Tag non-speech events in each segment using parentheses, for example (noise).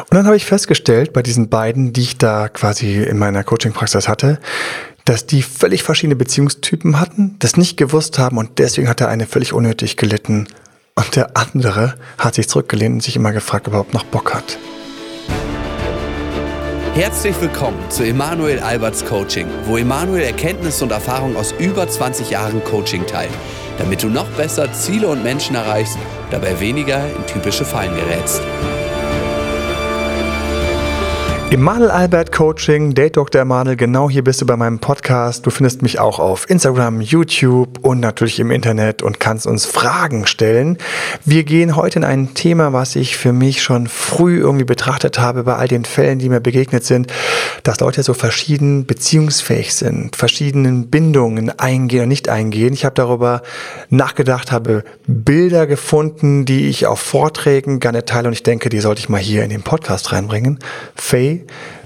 Und dann habe ich festgestellt, bei diesen beiden, die ich da quasi in meiner Coaching-Praxis hatte, dass die völlig verschiedene Beziehungstypen hatten, das nicht gewusst haben und deswegen hat der eine völlig unnötig gelitten und der andere hat sich zurückgelehnt und sich immer gefragt, ob er überhaupt noch Bock hat. Herzlich willkommen zu Emanuel Alberts Coaching, wo Emanuel Erkenntnisse und Erfahrung aus über 20 Jahren Coaching teilt, damit du noch besser Ziele und Menschen erreichst, dabei weniger in typische Fallen gerätst. Emanuel Albert Coaching, Date Dr. Emanuel, genau hier bist du bei meinem Podcast. Du findest mich auch auf Instagram, YouTube und natürlich im Internet und kannst uns Fragen stellen. Wir gehen heute in ein Thema, was ich für mich schon früh irgendwie betrachtet habe bei all den Fällen, die mir begegnet sind, dass Leute so verschieden beziehungsfähig sind, verschiedenen Bindungen eingehen und nicht eingehen. Ich habe darüber nachgedacht, habe Bilder gefunden, die ich auf Vorträgen gerne teile und ich denke, die sollte ich mal hier in den Podcast reinbringen. Faye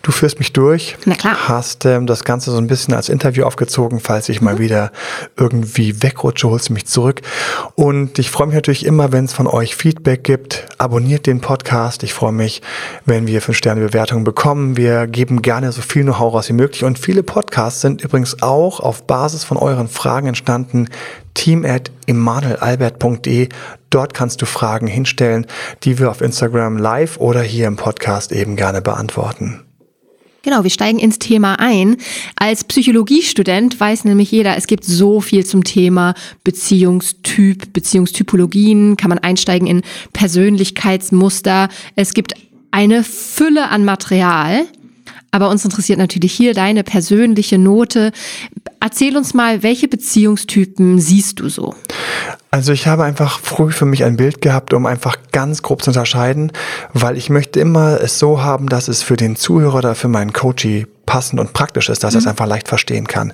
Du führst mich durch. Na klar. Hast ähm, das Ganze so ein bisschen als Interview aufgezogen. Falls ich mhm. mal wieder irgendwie wegrutsche, holst du mich zurück. Und ich freue mich natürlich immer, wenn es von euch Feedback gibt. Abonniert den Podcast. Ich freue mich, wenn wir 5-Sterne-Bewertungen bekommen. Wir geben gerne so viel Know-how raus wie möglich. Und viele Podcasts sind übrigens auch auf Basis von euren Fragen entstanden. Team at emanuelalbert.de. Dort kannst du Fragen hinstellen, die wir auf Instagram live oder hier im Podcast eben gerne beantworten. Genau, wir steigen ins Thema ein. Als Psychologiestudent weiß nämlich jeder, es gibt so viel zum Thema Beziehungstyp, Beziehungstypologien, kann man einsteigen in Persönlichkeitsmuster. Es gibt eine Fülle an Material. Aber uns interessiert natürlich hier deine persönliche Note. Erzähl uns mal, welche Beziehungstypen siehst du so? Also ich habe einfach früh für mich ein Bild gehabt, um einfach ganz grob zu unterscheiden, weil ich möchte immer es so haben, dass es für den Zuhörer oder für meinen Coachie passend und praktisch ist, dass mhm. er es mhm. einfach leicht verstehen kann.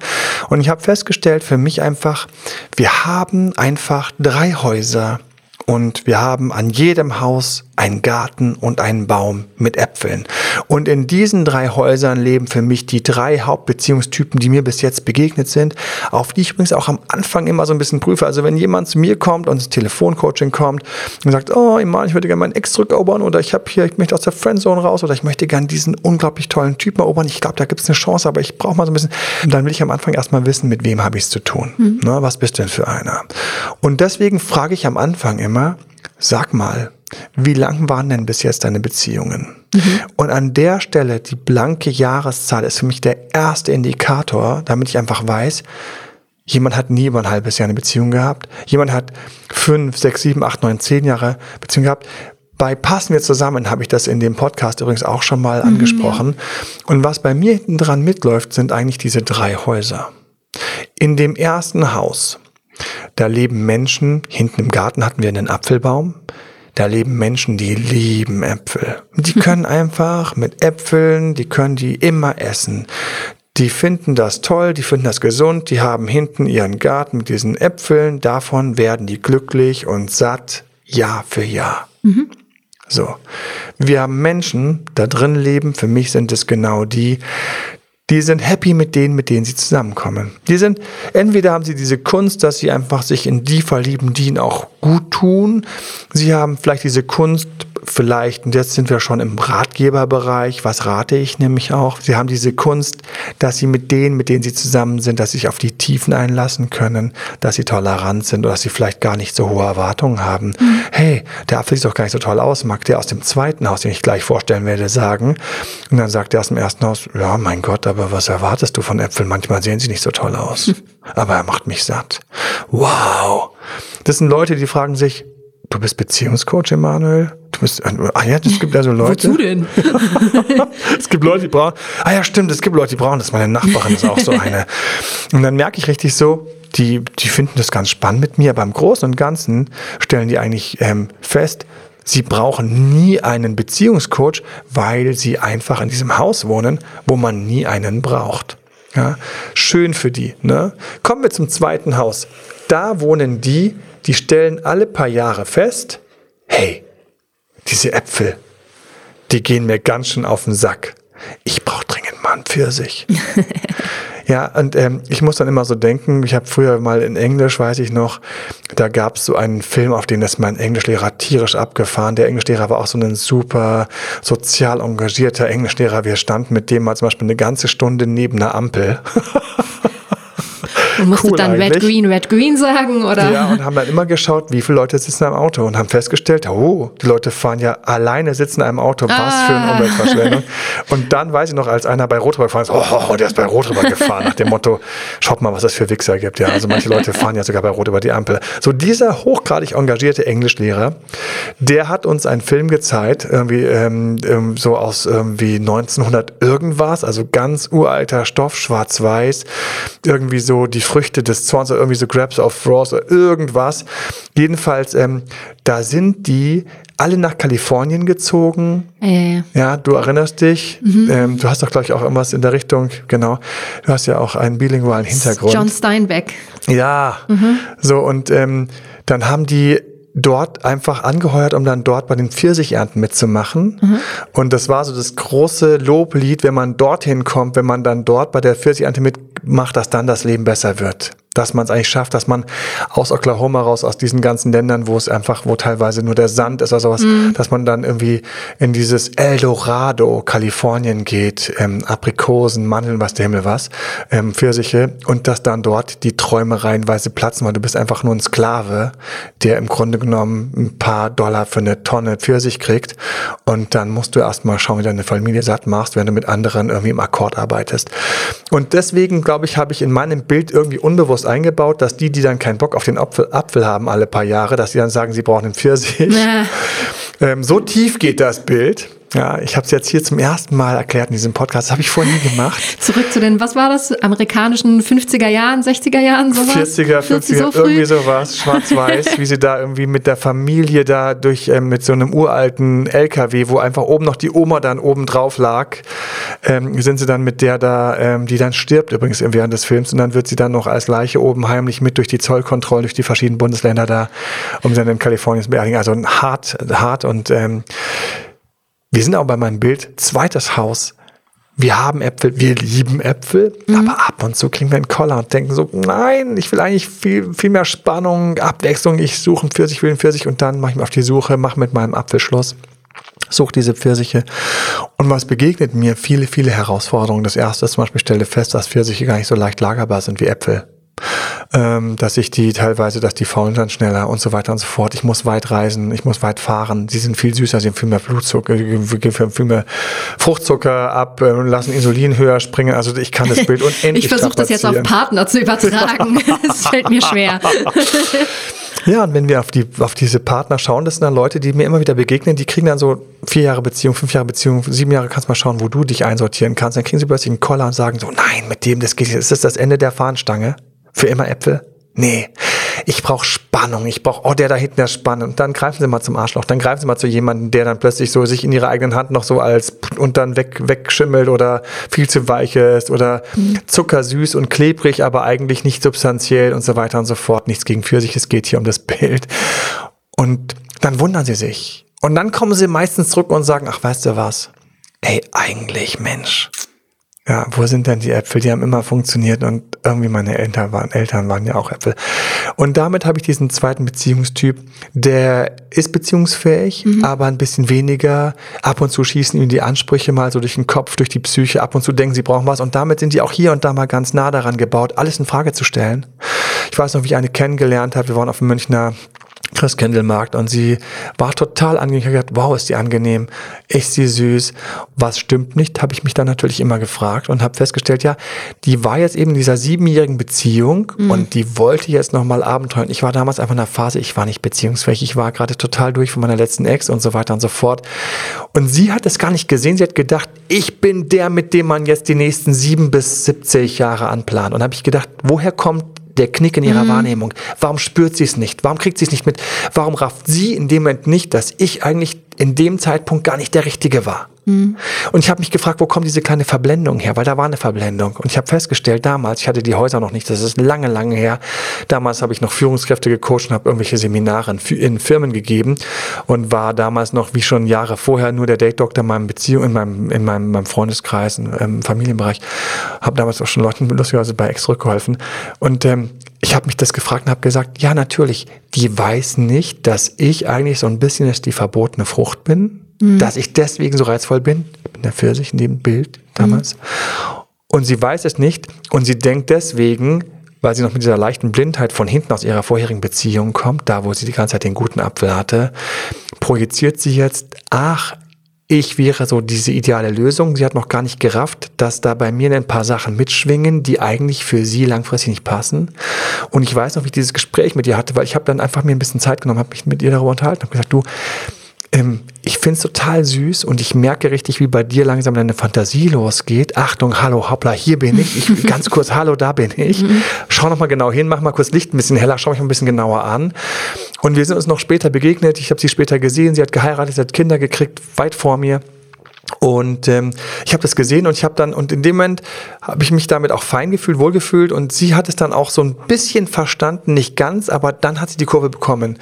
Und ich habe festgestellt für mich einfach, wir haben einfach drei Häuser und wir haben an jedem Haus einen Garten und einen Baum mit Äpfeln. Und in diesen drei Häusern leben für mich die drei Hauptbeziehungstypen, die mir bis jetzt begegnet sind, auf die ich übrigens auch am Anfang immer so ein bisschen prüfe. Also wenn jemand zu mir kommt und ins Telefoncoaching kommt und sagt, oh Iman, ich würde gerne meinen Ex zurückerobern oder ich habe hier, ich möchte aus der Friendzone raus oder ich möchte gerne diesen unglaublich tollen Typen erobern. Ich glaube, da gibt es eine Chance, aber ich brauche mal so ein bisschen. Und dann will ich am Anfang erstmal wissen, mit wem habe ich es zu tun. Mhm. Na, was bist du denn für einer? Und deswegen frage ich am Anfang immer, sag mal, wie lang waren denn bis jetzt deine Beziehungen? Mhm. Und an der Stelle, die blanke Jahreszahl ist für mich der erste Indikator, damit ich einfach weiß, jemand hat nie über ein halbes Jahr eine Beziehung gehabt, jemand hat fünf, sechs, sieben, acht, neun, zehn Jahre Beziehung gehabt. Bei Passen wir zusammen habe ich das in dem Podcast übrigens auch schon mal mhm, angesprochen. Ja. Und was bei mir hinten dran mitläuft, sind eigentlich diese drei Häuser. In dem ersten Haus, da leben Menschen, hinten im Garten hatten wir einen Apfelbaum, da leben Menschen, die lieben Äpfel. Die (laughs) können einfach mit Äpfeln, die können die immer essen. Die finden das toll, die finden das gesund, die haben hinten ihren Garten mit diesen Äpfeln, davon werden die glücklich und satt Jahr für Jahr. Mhm. So. Wir haben Menschen, da drin leben, für mich sind es genau die, die sind happy mit denen, mit denen sie zusammenkommen. Die sind, entweder haben sie diese Kunst, dass sie einfach sich in die verlieben, die ihnen auch gut tun. Sie haben vielleicht diese Kunst, vielleicht, und jetzt sind wir schon im Ratgeberbereich, was rate ich nämlich auch, sie haben diese Kunst, dass sie mit denen, mit denen sie zusammen sind, dass sie sich auf die Tiefen einlassen können, dass sie tolerant sind oder dass sie vielleicht gar nicht so hohe Erwartungen haben. Mhm. Hey, der Apfel sieht doch gar nicht so toll aus, mag der aus dem zweiten Haus, den ich gleich vorstellen werde, sagen. Und dann sagt der aus dem ersten Haus, ja, mein Gott, aber was erwartest du von Äpfeln? Manchmal sehen sie nicht so toll aus. (laughs) Aber er macht mich satt. Wow. Das sind Leute, die fragen sich, du bist Beziehungscoach, Emanuel? Du bist, ah ja, es gibt also (laughs) Leute. Wozu denn? (laughs) es gibt Leute, die brauchen, ah ja, stimmt, es gibt Leute, die brauchen das. Meine Nachbarin ist auch so (laughs) eine. Und dann merke ich richtig so, die, die finden das ganz spannend mit mir, aber im Großen und Ganzen stellen die eigentlich ähm, fest, sie brauchen nie einen Beziehungscoach, weil sie einfach in diesem Haus wohnen, wo man nie einen braucht. Ja, schön für die. Ne? Kommen wir zum zweiten Haus. Da wohnen die, die stellen alle paar Jahre fest, hey, diese Äpfel, die gehen mir ganz schön auf den Sack. Ich brauche dringend mal einen Pfirsich. (laughs) Ja, und ähm, ich muss dann immer so denken, ich habe früher mal in Englisch, weiß ich noch, da gab es so einen Film, auf den ist mein Englischlehrer tierisch abgefahren. Der Englischlehrer war auch so ein super sozial engagierter Englischlehrer. Wir standen mit dem mal zum Beispiel eine ganze Stunde neben einer Ampel. (laughs) Und musste Cool dann Red eigentlich. Green, Red Green sagen oder? Ja, und haben dann immer geschaut, wie viele Leute sitzen im Auto und haben festgestellt, oh, die Leute fahren ja alleine sitzen in einem Auto, was für eine Ah. Umweltverschwendung. Und dann weiß ich noch, als einer bei Rot gefahren ist, oh, der ist bei Rot gefahren, nach dem Motto, schaut mal, was es für Wichser gibt. Ja, also manche Leute fahren ja sogar bei Rot über die Ampel. So dieser hochgradig engagierte Englischlehrer, der hat uns einen Film gezeigt, irgendwie ähm, ähm, so aus irgendwie 1900 irgendwas, also ganz uralter Stoff, schwarz-weiß, irgendwie so die Früchte des Zorns oder irgendwie so Grabs of Wrath oder irgendwas. Jedenfalls, ähm, da sind die alle nach Kalifornien gezogen. Äh, Ja, du erinnerst dich. Ähm, du hast doch, glaube ich, auch irgendwas in der Richtung, genau. Du hast ja auch einen bilingualen Hintergrund. John Steinbeck. Ja, so und ähm, dann haben die dort einfach angeheuert, um dann dort bei den Pfirsichernten mitzumachen. Und das war so das große Loblied, wenn man dorthin kommt, wenn man dann dort bei der Pfirsichernte mitmacht, dass dann das Leben besser wird. Dass man es eigentlich schafft, dass man aus Oklahoma raus, aus diesen ganzen Ländern, wo es einfach, wo teilweise nur der Sand ist oder sowas, dass man dann irgendwie in dieses Eldorado, Kalifornien geht, ähm, Aprikosen, Mandeln, was der Himmel was, ähm, Pfirsiche und dass dann dort die Träume reihenweise platzen, weil du bist einfach nur ein Sklave, der im Grunde genommen ein paar Dollar für eine Tonne Pfirsich kriegt und dann musst du erstmal schauen, wie deine Familie satt machst, wenn du mit anderen irgendwie im Akkord arbeitest. Und deswegen, glaube ich, habe ich in meinem Bild irgendwie unbewusst eingebaut, dass die, die dann keinen Bock auf den Apfel, Apfel haben alle paar Jahre, dass die dann sagen, sie brauchen einen Pfirsich. Ja. (laughs) Ähm, so tief geht das Bild. Ja, ich habe es jetzt hier zum ersten Mal erklärt in diesem Podcast. Das habe ich vorher nie gemacht. (laughs) Zurück zu den, was war das? Amerikanischen 50er Jahren, 60er Jahren, sowas? 40er, 50er, so früh? irgendwie sowas, schwarz-weiß, wie sie da irgendwie mit der Familie da durch, ähm, mit so einem uralten LKW, wo einfach oben noch die Oma dann oben drauf lag, ähm, sind sie dann mit der da, ähm, die dann stirbt übrigens während des Films und dann wird sie dann noch als Leiche oben heimlich mit durch die Zollkontrolle, durch die verschiedenen Bundesländer da, um sie dann in Kalifornien zu beerdigen. Also ein hart, hart und ähm, wir sind auch bei meinem Bild, zweites Haus. Wir haben Äpfel, wir lieben Äpfel, aber ab und zu kriegen wir einen Koller und denken so, nein, ich will eigentlich viel, viel mehr Spannung, Abwechslung, ich suche einen Pfirsich, will einen Pfirsich und dann mache ich mich auf die Suche, mache mit meinem Apfel Schluss, suche diese Pfirsiche und was begegnet mir? Viele, viele Herausforderungen. Das erste ist zum Beispiel, stelle fest, dass Pfirsiche gar nicht so leicht lagerbar sind wie Äpfel ähm, dass ich die teilweise, dass die faulen dann schneller und so weiter und so fort. Ich muss weit reisen, ich muss weit fahren. Sie sind viel süßer, sie haben viel mehr Blutzucker, äh, viel mehr Fruchtzucker ab, äh, lassen Insulin höher springen. Also ich kann das Bild (laughs) unendlich Ich versuche das jetzt auf. Partner zu übertragen. (laughs) Es fällt mir schwer. (laughs) Ja, und wenn wir auf, die, auf diese Partner schauen, das sind dann Leute, die mir immer wieder begegnen, die kriegen dann so vier Jahre Beziehung, fünf Jahre Beziehung, sieben Jahre kannst du mal schauen, wo du dich einsortieren kannst. Dann kriegen sie plötzlich einen Koller und sagen so, nein, mit dem, das geht, ist das das Ende der Fahnenstange? Für immer Äpfel? Nee. Ich brauche Spannung. Ich brauche, oh, der da hinten ist spannend. Und dann greifen sie mal zum Arschloch. Dann greifen sie mal zu jemandem, der dann plötzlich so sich in ihrer eigenen Hand noch so als und dann weg, wegschimmelt oder viel zu weich ist oder zuckersüß und klebrig, aber eigentlich nicht substanziell und so weiter und so fort. Nichts gegen Pfirsich. Es geht hier um das Bild. Und dann wundern sie sich. Und dann kommen sie meistens zurück und sagen, ach, weißt du was? Ey, eigentlich, Mensch. Ja, wo sind denn die Äpfel? Die haben immer funktioniert und irgendwie meine Eltern waren, Eltern waren ja auch Äpfel. Und damit habe ich diesen zweiten Beziehungstyp, der ist beziehungsfähig, aber ein bisschen weniger. Ab und zu schießen ihm die Ansprüche mal so durch den Kopf, durch die Psyche. Ab und zu denken, sie brauchen was. Und damit sind die auch hier und da mal ganz nah daran gebaut, alles in Frage zu stellen. Ich weiß noch, wie ich eine kennengelernt habe. Wir waren auf dem Münchner Christkindlmarkt und sie war total angenehm. Ich habe gedacht, wow, ist die angenehm, ist sie süß. Was stimmt nicht, habe ich mich dann natürlich immer gefragt und habe festgestellt, ja, die war jetzt eben in dieser siebenjährigen Beziehung und die wollte jetzt nochmal abenteuern. Ich war damals einfach in einer Phase, ich war nicht beziehungsfähig, ich war gerade total durch von meiner letzten Ex und so weiter und so fort. Und sie hat es gar nicht gesehen, sie hat gedacht, ich bin der, mit dem man jetzt die nächsten sieben bis 70 Jahre anplant. Und habe ich gedacht, woher kommt der Knick in ihrer Wahrnehmung. Warum spürt sie es nicht? Warum kriegt sie es nicht mit? Warum rafft sie in dem Moment nicht, dass ich eigentlich in dem Zeitpunkt gar nicht der richtige war. Mhm. Und ich habe mich gefragt, wo kommt diese kleine Verblendung her? Weil da war eine Verblendung. Und ich habe festgestellt, damals, ich hatte die Häuser noch nicht, das ist lange, lange her. Damals habe ich noch Führungskräfte gecoacht und habe irgendwelche Seminare in, Firmen gegeben und war damals noch, wie schon Jahre vorher, nur der Date-Doktor in meinem Beziehung, in meinem, in meinem, meinem Freundeskreis, im Familienbereich. Habe damals auch schon Leuten lustigerweise bei Ex zurückgeholfen. Und ähm, ich habe mich das gefragt und habe gesagt, ja natürlich, die weiß nicht, dass ich eigentlich so ein bisschen die verbotene Frucht bin mhm. dass ich deswegen so reizvoll bin. Ich bin der Pfirsich in dem Bild damals. Mhm. Und sie weiß es nicht und sie denkt deswegen, weil sie noch mit dieser leichten Blindheit von hinten aus ihrer vorherigen Beziehung kommt, da wo sie die ganze Zeit den guten Apfel hatte, projiziert sie jetzt, ach, ich wäre so diese ideale Lösung. Sie hat noch gar nicht gerafft, dass da bei mir ein paar Sachen mitschwingen, die eigentlich für sie langfristig nicht passen. Und ich weiß noch, wie ich dieses Gespräch mit ihr hatte, weil ich habe dann einfach mir ein bisschen Zeit genommen, habe mich mit ihr darüber unterhalten, habe gesagt, du, ähm, ich finde es total süß und ich merke richtig, wie bei dir langsam deine Fantasie losgeht. Achtung, hallo, hoppla, hier bin ich. ich (laughs) ganz kurz, hallo, da bin ich. Mhm. Schau noch mal genau hin, mach mal kurz Licht ein bisschen heller, schau mich ein bisschen genauer an. Und wir sind uns noch später begegnet. Ich habe sie später gesehen. Sie hat geheiratet, sie hat Kinder gekriegt, weit vor mir. Und ähm, ich habe das gesehen und ich habe dann, und in dem Moment habe ich mich damit auch fein gefühlt, wohlgefühlt und sie hat es dann auch so ein bisschen verstanden, nicht ganz, aber dann hat sie die Kurve bekommen.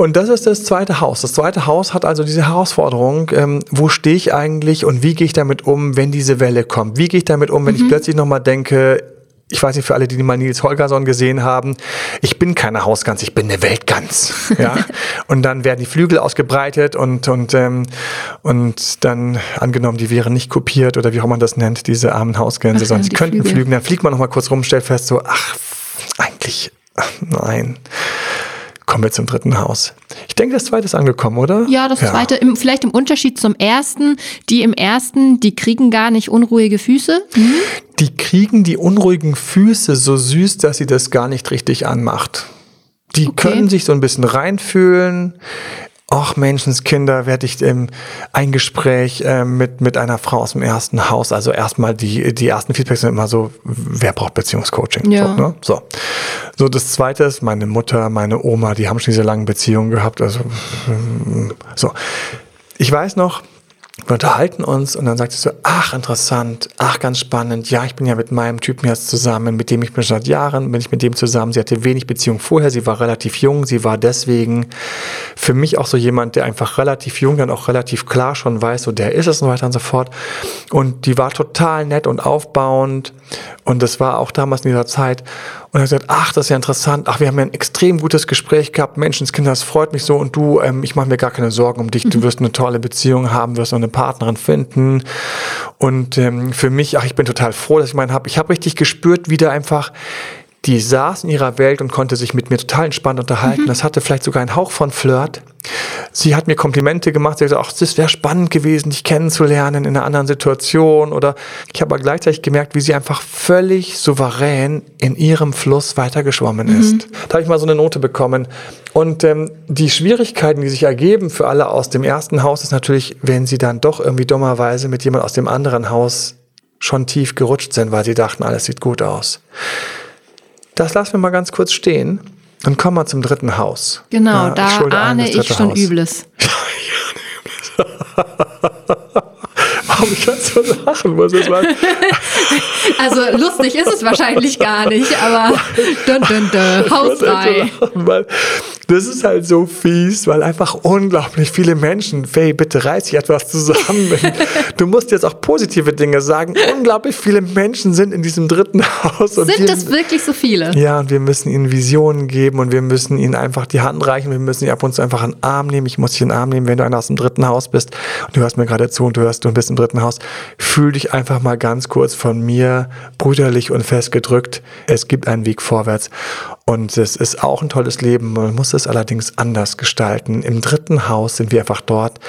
Und das ist das zweite Haus. Das zweite Haus hat also diese Herausforderung, ähm, wo stehe ich eigentlich und wie gehe ich damit um, wenn diese Welle kommt? Wie gehe ich damit um, wenn mhm. ich plötzlich nochmal denke, ich weiß nicht, für alle, die mal Nils Holgersson gesehen haben, ich bin keine Hausgans, ich bin eine Weltgans. Ja? (laughs) und dann werden die Flügel ausgebreitet und, und, ähm, und dann angenommen, die wären nicht kopiert oder wie auch man das nennt, diese armen Hausgänse, sondern sie könnten Flügel. fliegen. Dann fliegt man nochmal kurz rum, stellt fest, so, ach, eigentlich, ach, nein. Kommen wir zum dritten Haus. Ich denke, das zweite ist angekommen, oder? Ja, das ja. zweite, im, vielleicht im Unterschied zum ersten. Die im ersten, die kriegen gar nicht unruhige Füße. Mhm. Die kriegen die unruhigen Füße so süß, dass sie das gar nicht richtig anmacht. Die okay. können sich so ein bisschen reinfühlen ach Menschenskinder, werde ich ähm, ein Gespräch äh, mit, mit einer Frau aus dem ersten Haus, also erstmal die, die ersten Feedbacks sind immer so, wer braucht Beziehungscoaching? Ja. So, ne? so. so, das zweite ist, meine Mutter, meine Oma, die haben schon diese langen Beziehungen gehabt, also so. Ich weiß noch, wir unterhalten uns und dann sagt sie so, ach interessant, ach ganz spannend, ja, ich bin ja mit meinem Typen jetzt zusammen, mit dem ich bin seit Jahren, bin ich mit dem zusammen. Sie hatte wenig Beziehung vorher, sie war relativ jung, sie war deswegen für mich auch so jemand, der einfach relativ jung, dann auch relativ klar schon weiß, so der ist es und weiter und so fort. Und die war total nett und aufbauend und das war auch damals in dieser Zeit. Und er hat gesagt, ach, das ist ja interessant. Ach, wir haben ja ein extrem gutes Gespräch gehabt. Menschenskinder, das freut mich so. Und du, ähm, ich mache mir gar keine Sorgen um dich. Du mhm. wirst eine tolle Beziehung haben, wirst eine Partnerin finden. Und ähm, für mich, ach, ich bin total froh, dass ich meinen habe. Ich habe richtig gespürt, wie da einfach die saß in ihrer Welt und konnte sich mit mir total entspannt unterhalten. Mhm. Das hatte vielleicht sogar einen Hauch von Flirt. Sie hat mir Komplimente gemacht. Sie hat gesagt, ach, das wäre spannend gewesen, dich kennenzulernen in einer anderen Situation. Oder ich habe aber gleichzeitig gemerkt, wie sie einfach völlig souverän in ihrem Fluss weitergeschwommen mhm. ist. Da habe ich mal so eine Note bekommen. Und ähm, die Schwierigkeiten, die sich ergeben für alle aus dem ersten Haus, ist natürlich, wenn sie dann doch irgendwie dummerweise mit jemand aus dem anderen Haus schon tief gerutscht sind, weil sie dachten, alles sieht gut aus. Das lassen wir mal ganz kurz stehen und kommen wir zum dritten Haus. Genau, ja, da ahne ich schon Haus. Übles. (laughs) (laughs) Warum ich das so lachen muss. Das war (laughs) also lustig ist es wahrscheinlich gar nicht, aber dun, dun, dun, hausfrei. So das ist halt so fies, weil einfach unglaublich viele Menschen, Faye, bitte reiß dich etwas zusammen. (laughs) du musst jetzt auch positive Dinge sagen. Unglaublich viele Menschen sind in diesem dritten Haus. sind wir, das wirklich so viele? Ja, und wir müssen ihnen Visionen geben und wir müssen ihnen einfach die Hand reichen. Wir müssen ihnen ab und zu einfach einen Arm nehmen. Ich muss dich in den Arm nehmen, wenn du einer aus dem dritten Haus bist und du hörst mir gerade zu und du hörst, du bist im dritten Haus. Fühl dich einfach mal ganz kurz von mir brüderlich und fest gedrückt. Es gibt einen Weg vorwärts. Und es ist auch ein tolles Leben. Man muss es allerdings anders gestalten. Im dritten Haus sind wir einfach dort.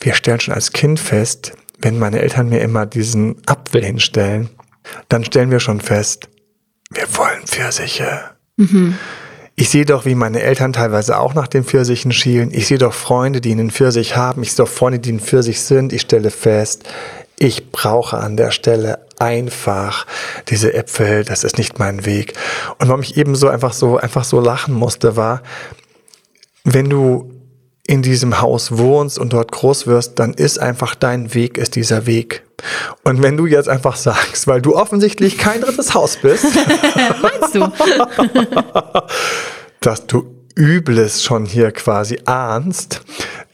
Wir stellen schon als Kind fest, wenn meine Eltern mir immer diesen Apfel hinstellen, dann stellen wir schon fest, wir wollen Pfirsiche. Mhm. Ich sehe doch, wie meine Eltern teilweise auch nach den Pfirsichen schielen. Ich sehe doch Freunde, die einen Pfirsich haben. Ich sehe doch Freunde, die einen Pfirsich sind. Ich stelle fest, ich brauche an der Stelle einfach diese Äpfel, das ist nicht mein Weg. Und warum ich eben so einfach so, einfach so lachen musste, war, wenn du in diesem Haus wohnst und dort groß wirst, dann ist einfach dein Weg, ist dieser Weg. Und wenn du jetzt einfach sagst, weil du offensichtlich kein drittes Haus bist, (laughs) Meinst du? (laughs) dass du Übles schon hier quasi ahnst,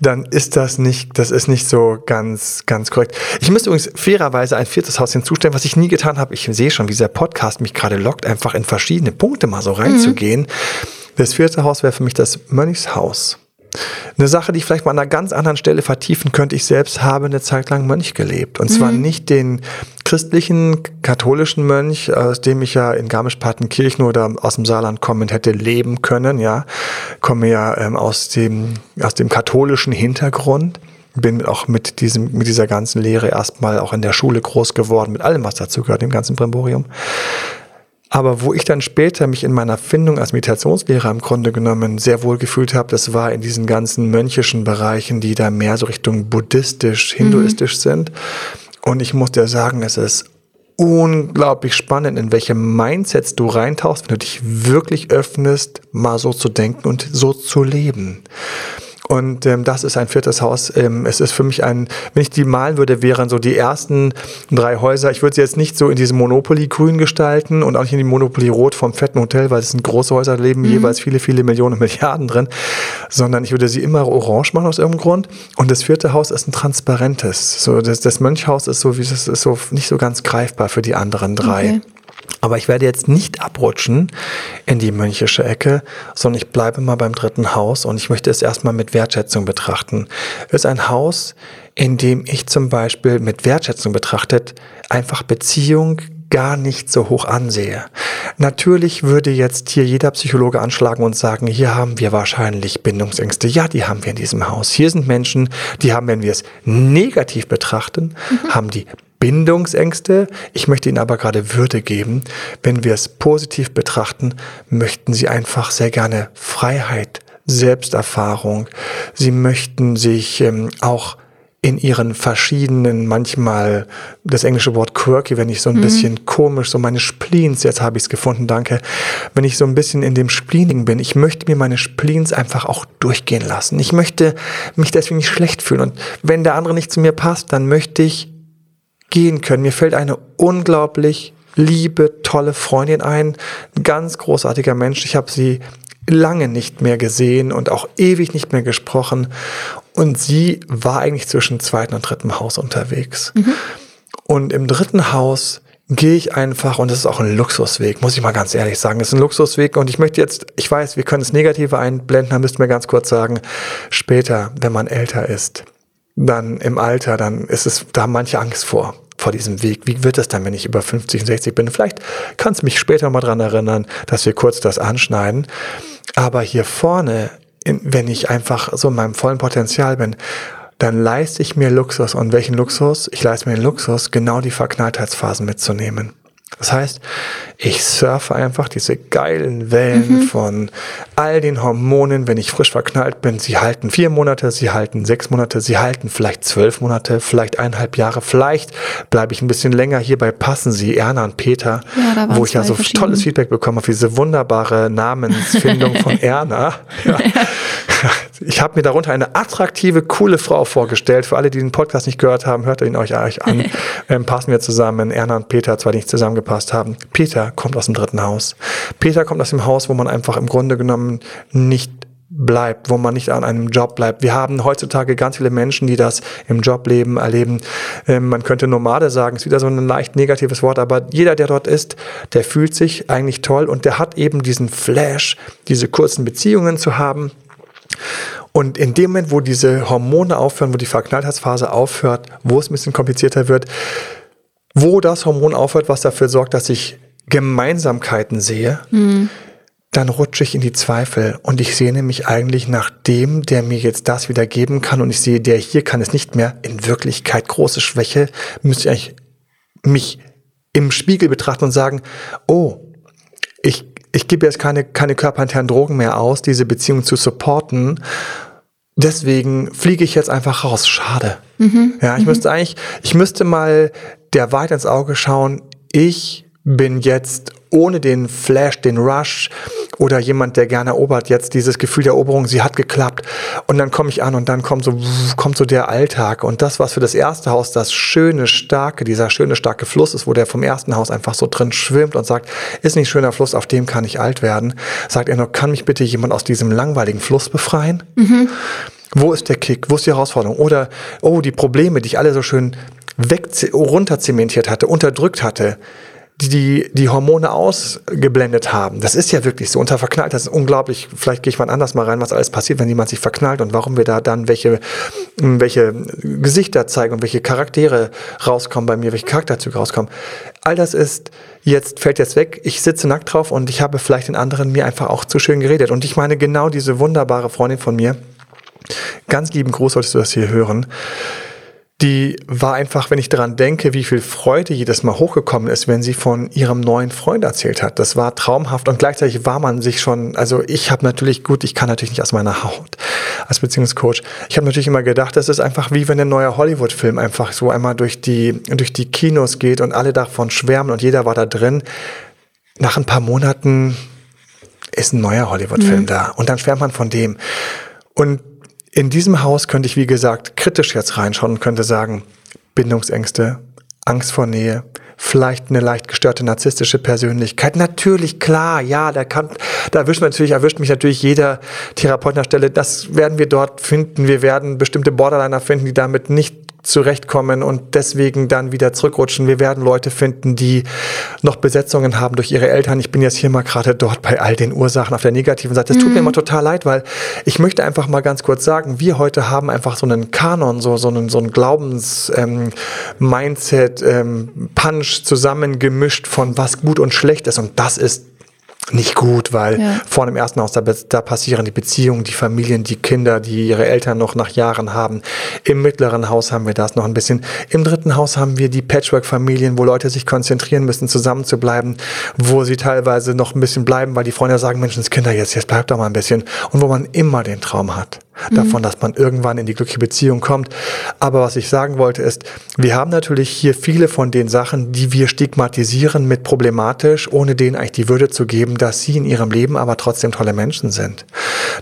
dann ist das nicht, das ist nicht so ganz, ganz korrekt. Ich müsste übrigens fairerweise ein viertes Haus hinzustellen, was ich nie getan habe. Ich sehe schon, wie dieser Podcast mich gerade lockt, einfach in verschiedene Punkte mal so reinzugehen. Das vierte Haus wäre für mich das Mönchshaus. Eine Sache, die ich vielleicht mal an einer ganz anderen Stelle vertiefen könnte. Ich selbst habe eine Zeit lang Mönch gelebt. Und zwar nicht den christlichen, katholischen Mönch, aus dem ich ja in Garmisch-Partenkirchen oder aus dem Saarland kommend hätte leben können. Ja, komme ja ähm, aus dem, aus dem katholischen Hintergrund. Bin auch mit diesem, mit dieser ganzen Lehre erstmal auch in der Schule groß geworden, mit allem, was dazu gehört, dem ganzen Brimborium. Aber wo ich dann später mich in meiner Findung als Meditationslehrer im Grunde genommen sehr wohl gefühlt habe, das war in diesen ganzen mönchischen Bereichen, die da mehr so Richtung buddhistisch, hinduistisch sind. Und ich muss dir sagen, es ist unglaublich spannend, in welche Mindsets du reintauchst, wenn du dich wirklich öffnest, mal so zu denken und so zu leben. Und ähm, das ist ein viertes Haus. Ähm, es ist für mich ein, wenn ich die malen würde, wären so die ersten drei Häuser. Ich würde sie jetzt nicht so in diesem Monopoly grün gestalten und auch nicht in die Monopoly rot vom fetten Hotel, weil es sind große Häuser, da leben jeweils viele, viele Millionen, (laughs) Milliarden drin, sondern ich würde sie immer orange machen aus irgendeinem Grund. Und das vierte Haus ist ein transparentes. So, das, das Mönchhaus ist so, wie das ist so nicht so ganz greifbar für die anderen drei. Okay. Aber ich werde jetzt nicht abrutschen in die mönchische Ecke, sondern ich bleibe mal beim dritten Haus und ich möchte es erstmal mit Wertschätzung betrachten. Es ist ein Haus, in dem ich zum Beispiel mit Wertschätzung betrachtet einfach Beziehung gar nicht so hoch ansehe. Natürlich würde jetzt hier jeder Psychologe anschlagen und sagen, hier haben wir wahrscheinlich Bindungsängste. Ja, die haben wir in diesem Haus. Hier sind Menschen, die haben, wenn wir es negativ betrachten, haben die Bindungsängste. Ich möchte ihnen aber gerade Würde geben. Wenn wir es positiv betrachten, möchten sie einfach sehr gerne Freiheit, Selbsterfahrung. Sie möchten sich ähm, auch in ihren verschiedenen, manchmal das englische Wort quirky, wenn ich so ein bisschen komisch, so meine Spleens, jetzt habe ich es gefunden, danke, wenn ich so ein bisschen in dem Spleening bin, ich möchte mir meine Spleens einfach auch durchgehen lassen. Ich möchte mich deswegen nicht schlecht fühlen. Und wenn der andere nicht zu mir passt, dann möchte ich gehen können. Mir fällt eine unglaublich liebe, tolle Freundin ein, ein ganz großartiger Mensch. Ich habe sie lange nicht mehr gesehen und auch ewig nicht mehr gesprochen. Und sie war eigentlich zwischen zweiten und dritten Haus unterwegs. Und im dritten Haus gehe ich einfach, und das ist auch ein Luxusweg, muss ich mal ganz ehrlich sagen, es ist ein Luxusweg. Und ich möchte jetzt, ich weiß, wir können das Negative einblenden, dann müssten wir ganz kurz sagen, später, wenn man älter ist, dann im Alter, dann ist es, da haben manche Angst vor, vor diesem Weg. Wie wird es dann, wenn ich über 50, 60 bin? Vielleicht kannst du mich später mal dran erinnern, dass wir kurz das anschneiden. Aber hier vorne, wenn ich einfach so in meinem vollen Potenzial bin, dann leiste ich mir Luxus. Und welchen Luxus? Ich leiste mir den Luxus, genau die Verknalltheitsphasen mitzunehmen. Das heißt, ich surfe einfach diese geilen Wellen von all den Hormonen, wenn ich frisch verknallt bin. Sie halten vier Monate, sie halten sechs Monate, sie halten vielleicht zwölf Monate, vielleicht eineinhalb Jahre. Vielleicht bleibe ich ein bisschen länger hierbei. Passen Sie, Erna und Peter, Ja, wo ich ja so tolles Feedback bekommen habe, diese wunderbare Namensfindung von (laughs) Erna. (laughs) Ja. (laughs) Ich habe mir darunter eine attraktive, coole Frau vorgestellt. Für alle, die den Podcast nicht gehört haben, hört ihn euch, an. (laughs) Ähm, passen wir zusammen. Erna und Peter, zwar nicht zusammengepasst haben. Peter kommt aus dem dritten Haus. Peter kommt aus dem Haus, wo man einfach im Grunde genommen nicht bleibt, wo man nicht an einem Job bleibt. Wir haben heutzutage ganz viele Menschen, die das im Jobleben erleben. Ähm, man könnte Nomade sagen, ist wieder so ein leicht negatives Wort, aber jeder, der dort ist, der fühlt sich eigentlich toll und der hat eben diesen Flash, diese kurzen Beziehungen zu haben. Und in dem Moment, wo diese Hormone aufhören, wo die Verknalltheitsphase aufhört, wo es ein bisschen komplizierter wird, wo das Hormon aufhört, was dafür sorgt, dass ich Gemeinsamkeiten sehe, dann rutsche ich in die Zweifel. Und ich sehne mich eigentlich nach dem, der mir jetzt das wieder geben kann. Und ich sehe, der hier kann es nicht mehr. In Wirklichkeit große Schwäche, müsste ich eigentlich mich im Spiegel betrachten und sagen, oh, ich, ich gebe jetzt keine, keine körperinternen Drogen mehr aus, diese Beziehung zu supporten. Deswegen fliege ich jetzt einfach raus. Schade. Ja, ich müsste eigentlich, ich müsste mal der Wahrheit ins Auge schauen. Ich bin jetzt ohne den Flash, den Rush oder jemand, der gerne erobert, jetzt dieses Gefühl der Eroberung, sie hat geklappt. Und dann komme ich an und dann kommt so, kommt so der Alltag. Und das, was für das erste Haus das schöne, starke, dieser schöne, starke Fluss ist, wo der vom ersten Haus einfach so drin schwimmt und sagt, ist nicht schöner Fluss, auf dem kann ich alt werden, sagt er nur, kann mich bitte jemand aus diesem langweiligen Fluss befreien? Mhm. Wo ist der Kick? Wo ist die Herausforderung? Oder, oh, die Probleme, die ich alle so schön weg, runterzementiert hatte, unterdrückt hatte, die die Hormone ausgeblendet haben. Das ist ja wirklich so. Unter verknallt, das ist unglaublich. Vielleicht gehe ich mal anders mal rein, was alles passiert, wenn jemand sich verknallt und warum wir da dann welche, welche Gesichter zeigen und welche Charaktere rauskommen bei mir, welche Charakterzüge rauskommen. All das ist jetzt, fällt jetzt weg. Ich sitze nackt drauf und ich habe vielleicht den anderen mir einfach auch zu schön geredet. Und ich meine genau diese wunderbare Freundin von mir. Ganz lieben Gruß solltest du das hier hören die war einfach, wenn ich daran denke, wie viel Freude jedes Mal hochgekommen ist, wenn sie von ihrem neuen Freund erzählt hat. Das war traumhaft und gleichzeitig war man sich schon, also ich habe natürlich, gut, ich kann natürlich nicht aus meiner Haut als Beziehungscoach. Ich habe natürlich immer gedacht, das ist einfach wie wenn ein neuer Hollywood-Film einfach so einmal durch die, durch die Kinos geht und alle davon schwärmen und jeder war da drin. Nach ein paar Monaten ist ein neuer Hollywood-Film mhm. da und dann schwärmt man von dem. Und in diesem Haus könnte ich, wie gesagt, kritisch jetzt reinschauen und könnte sagen, Bindungsängste, Angst vor Nähe, vielleicht eine leicht gestörte narzisstische Persönlichkeit. Natürlich, klar, ja, da kann, da erwischt man natürlich, erwischt mich natürlich jeder Therapeut an der Stelle. Das werden wir dort finden. Wir werden bestimmte Borderliner finden, die damit nicht zurechtkommen und deswegen dann wieder zurückrutschen. Wir werden Leute finden, die noch Besetzungen haben durch ihre Eltern. Ich bin jetzt hier mal gerade dort bei all den Ursachen auf der negativen Seite. Es tut mhm. mir immer total leid, weil ich möchte einfach mal ganz kurz sagen, wir heute haben einfach so einen Kanon, so, so einen, so einen Glaubens-Mindset, ähm, ähm, Punch zusammengemischt von was gut und schlecht ist und das ist nicht gut, weil ja. vor dem ersten Haus, da, da, passieren die Beziehungen, die Familien, die Kinder, die ihre Eltern noch nach Jahren haben. Im mittleren Haus haben wir das noch ein bisschen. Im dritten Haus haben wir die Patchwork-Familien, wo Leute sich konzentrieren müssen, zusammen zu bleiben, wo sie teilweise noch ein bisschen bleiben, weil die Freunde sagen, Menschenskinder, jetzt, jetzt bleibt doch mal ein bisschen. Und wo man immer den Traum hat mhm. davon, dass man irgendwann in die glückliche Beziehung kommt. Aber was ich sagen wollte ist, wir haben natürlich hier viele von den Sachen, die wir stigmatisieren mit problematisch, ohne denen eigentlich die Würde zu geben, dass sie in ihrem Leben aber trotzdem tolle Menschen sind.